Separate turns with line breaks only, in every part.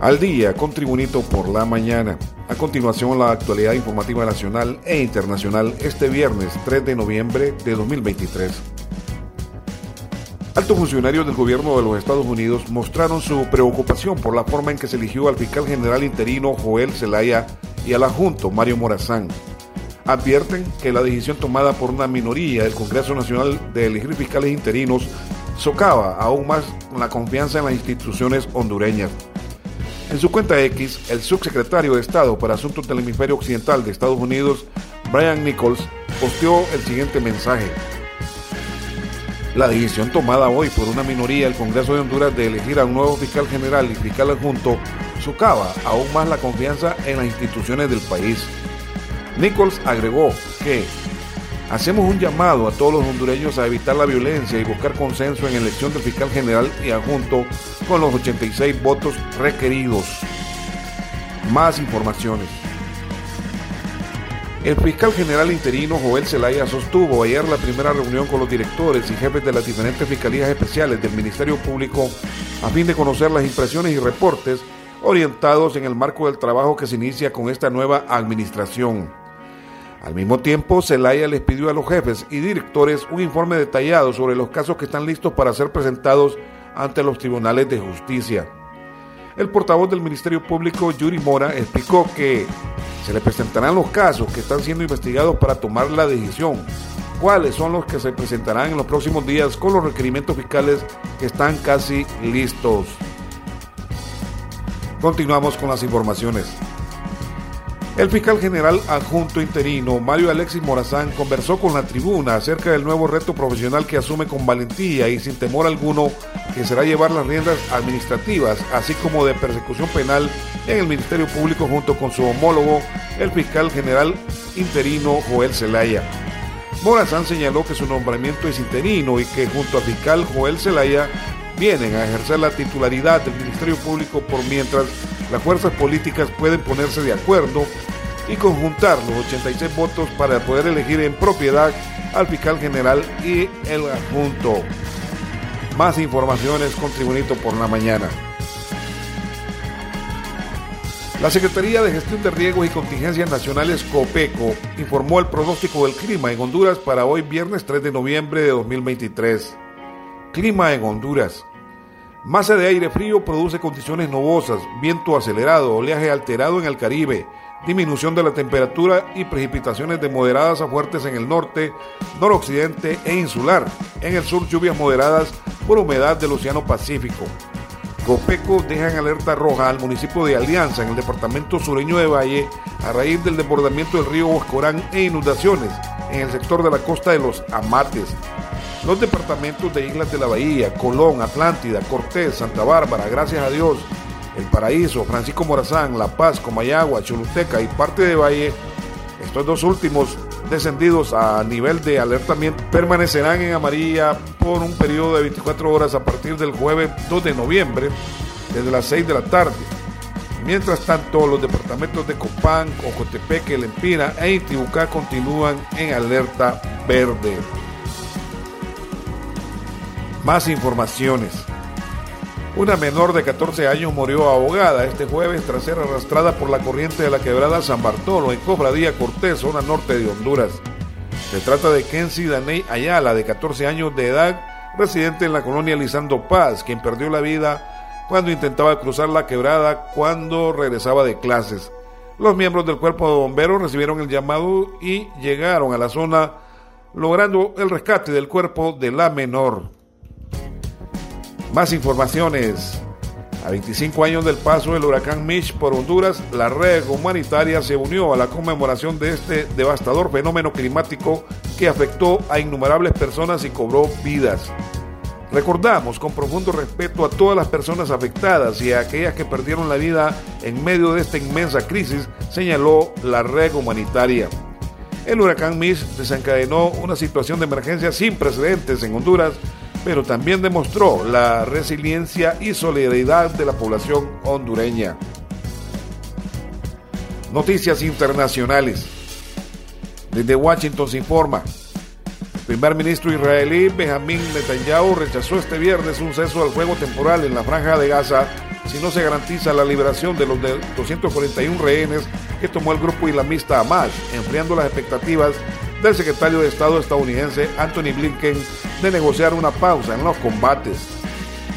Al día con Tribunito por la mañana. A continuación la actualidad informativa nacional e internacional este viernes 3 de noviembre de 2023. Altos funcionarios del gobierno de los Estados Unidos mostraron su preocupación por la forma en que se eligió al fiscal general interino Joel Zelaya y al adjunto Mario Morazán. Advierten que la decisión tomada por una minoría del Congreso Nacional de elegir fiscales interinos socava aún más la confianza en las instituciones hondureñas. En su cuenta X, el subsecretario de Estado para Asuntos del Hemisferio Occidental de Estados Unidos, Brian Nichols, posteó el siguiente mensaje. La decisión tomada hoy por una minoría del Congreso de Honduras de elegir a un nuevo fiscal general y fiscal adjunto socava aún más la confianza en las instituciones del país. Nichols agregó que hacemos un llamado a todos los hondureños a evitar la violencia y buscar consenso en elección del fiscal general y adjunto con los 86 votos requeridos. Más informaciones. El fiscal general interino Joel Zelaya sostuvo ayer la primera reunión con los directores y jefes de las diferentes fiscalías especiales del Ministerio Público a fin de conocer las impresiones y reportes orientados en el marco del trabajo que se inicia con esta nueva administración. Al mismo tiempo, Zelaya les pidió a los jefes y directores un informe detallado sobre los casos que están listos para ser presentados ante los tribunales de justicia. El portavoz del Ministerio Público, Yuri Mora, explicó que se le presentarán los casos que están siendo investigados para tomar la decisión, cuáles son los que se presentarán en los próximos días con los requerimientos fiscales que están casi listos. Continuamos con las informaciones. El fiscal general adjunto interino Mario Alexis Morazán conversó con la tribuna acerca del nuevo reto profesional que asume con valentía y sin temor alguno que será llevar las riendas administrativas, así como de persecución penal en el Ministerio Público junto con su homólogo, el fiscal general interino Joel Zelaya. Morazán señaló que su nombramiento es interino y que junto al fiscal Joel Zelaya vienen a ejercer la titularidad del Ministerio Público por mientras las fuerzas políticas pueden ponerse de acuerdo y conjuntar los 86 votos para poder elegir en propiedad al fiscal general y el adjunto. Más informaciones con Tribunito por la mañana. La Secretaría de Gestión de Riesgos y Contingencias Nacionales COPECO informó el pronóstico del clima en Honduras para hoy viernes 3 de noviembre de 2023. Clima en Honduras. Masa de aire frío produce condiciones nubosas, viento acelerado, oleaje alterado en el Caribe, disminución de la temperatura y precipitaciones de moderadas a fuertes en el norte, noroccidente e insular. En el sur lluvias moderadas por humedad del Océano Pacífico. Copeco deja en alerta roja al municipio de Alianza en el departamento sureño de Valle a raíz del desbordamiento del río Huascorán e inundaciones en el sector de la costa de los Amates. Los departamentos de Islas de la Bahía, Colón, Atlántida, Cortés, Santa Bárbara, gracias a Dios, El Paraíso, Francisco Morazán, La Paz, Comayagua, Choluteca y parte de Valle, estos dos últimos descendidos a nivel de alertamiento permanecerán en amarilla por un periodo de 24 horas a partir del jueves 2 de noviembre, desde las 6 de la tarde. Mientras tanto, los departamentos de Copán, Ocotepeque, Lempira e Intibucá continúan en alerta verde. Más informaciones. Una menor de 14 años murió ahogada este jueves tras ser arrastrada por la corriente de la quebrada San Bartolo en Cofradía Cortés, zona norte de Honduras. Se trata de Kenzie Daney Ayala, de 14 años de edad, residente en la colonia Lisando Paz, quien perdió la vida cuando intentaba cruzar la quebrada cuando regresaba de clases. Los miembros del cuerpo de bomberos recibieron el llamado y llegaron a la zona logrando el rescate del cuerpo de la menor. Más informaciones. A 25 años del paso del huracán Mitch por Honduras, la red humanitaria se unió a la conmemoración de este devastador fenómeno climático que afectó a innumerables personas y cobró vidas. Recordamos con profundo respeto a todas las personas afectadas y a aquellas que perdieron la vida en medio de esta inmensa crisis, señaló la red humanitaria. El huracán Mitch desencadenó una situación de emergencia sin precedentes en Honduras pero también demostró la resiliencia y solidaridad de la población hondureña. Noticias internacionales. Desde Washington se informa. El primer ministro israelí Benjamín Netanyahu rechazó este viernes un ceso al fuego temporal en la franja de Gaza si no se garantiza la liberación de los 241 rehenes que tomó el grupo islamista Hamas, enfriando las expectativas del secretario de Estado estadounidense Anthony Blinken de negociar una pausa en los combates.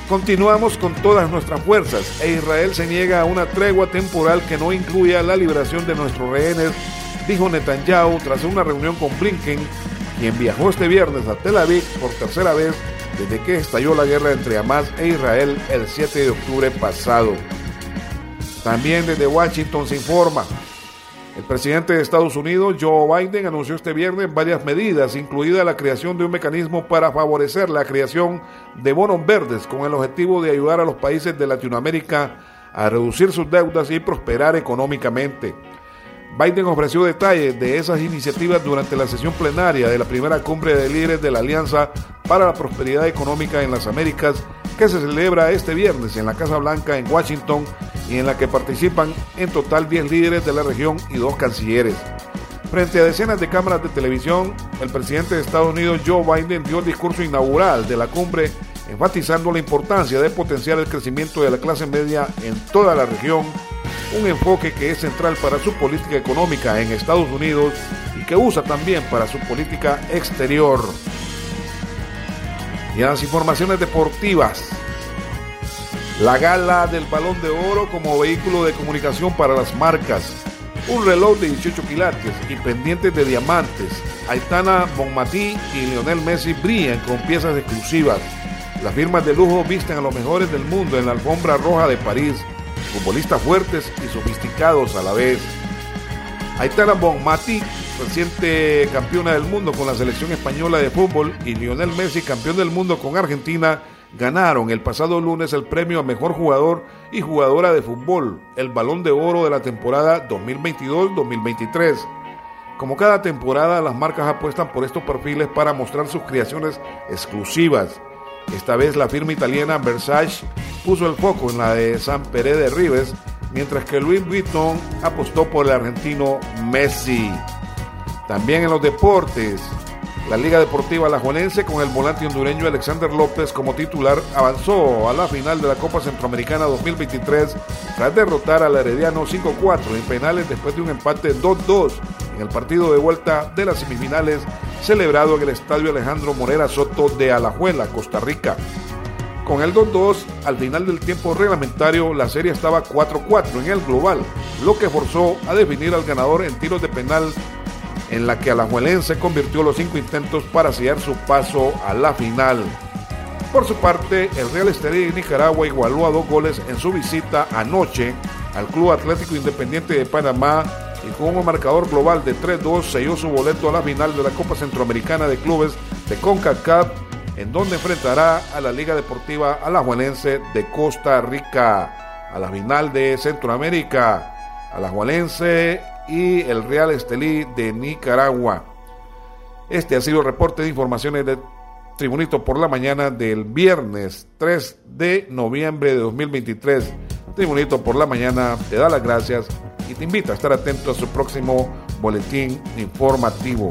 Continuamos con todas nuestras fuerzas e Israel se niega a una tregua temporal que no incluya la liberación de nuestros rehenes, dijo Netanyahu tras una reunión con Blinken, quien viajó este viernes a Tel Aviv por tercera vez desde que estalló la guerra entre Hamas e Israel el 7 de octubre pasado. También desde Washington se informa. El presidente de Estados Unidos, Joe Biden, anunció este viernes varias medidas, incluida la creación de un mecanismo para favorecer la creación de bonos verdes con el objetivo de ayudar a los países de Latinoamérica a reducir sus deudas y prosperar económicamente. Biden ofreció detalles de esas iniciativas durante la sesión plenaria de la primera cumbre de líderes de la Alianza para la Prosperidad Económica en las Américas, que se celebra este viernes en la Casa Blanca en Washington y en la que participan en total 10 líderes de la región y dos cancilleres. Frente a decenas de cámaras de televisión, el presidente de Estados Unidos Joe Biden dio el discurso inaugural de la cumbre enfatizando la importancia de potenciar el crecimiento de la clase media en toda la región un enfoque que es central para su política económica en Estados Unidos y que usa también para su política exterior. Y las informaciones deportivas, la gala del balón de oro como vehículo de comunicación para las marcas, un reloj de 18 quilates y pendientes de diamantes, Aitana Bonmatí y Lionel Messi brillan con piezas exclusivas. Las firmas de lujo visten a los mejores del mundo en la alfombra roja de París futbolistas fuertes y sofisticados a la vez. Aitana Bonmati, reciente campeona del mundo con la selección española de fútbol, y Lionel Messi, campeón del mundo con Argentina, ganaron el pasado lunes el premio a mejor jugador y jugadora de fútbol, el balón de oro de la temporada 2022-2023. Como cada temporada, las marcas apuestan por estos perfiles para mostrar sus creaciones exclusivas. Esta vez la firma italiana Versace puso el foco en la de San Pérez de Rives, mientras que Luis Vuitton apostó por el argentino Messi. También en los deportes, la Liga Deportiva Alajuelense con el volante hondureño Alexander López como titular avanzó a la final de la Copa Centroamericana 2023 tras derrotar al Herediano 5-4 en penales después de un empate 2-2 en el partido de vuelta de las semifinales celebrado en el Estadio Alejandro Morera Soto de Alajuela, Costa Rica. Con el 2-2, al final del tiempo reglamentario, la serie estaba 4-4 en el global, lo que forzó a definir al ganador en tiros de penal, en la que Alajuelense convirtió los cinco intentos para sellar su paso a la final. Por su parte, el Real Estelí de Nicaragua igualó a dos goles en su visita anoche al Club Atlético Independiente de Panamá y con un marcador global de 3-2 selló su boleto a la final de la Copa Centroamericana de Clubes de CONCACAF, en donde enfrentará a la Liga Deportiva Alajuelense de Costa Rica, a la final de Centroamérica, Alajuelense y el Real Estelí de Nicaragua. Este ha sido el reporte de informaciones de Tribunito por la mañana del viernes 3 de noviembre de 2023. Tribunito por la mañana te da las gracias y te invita a estar atento a su próximo boletín informativo.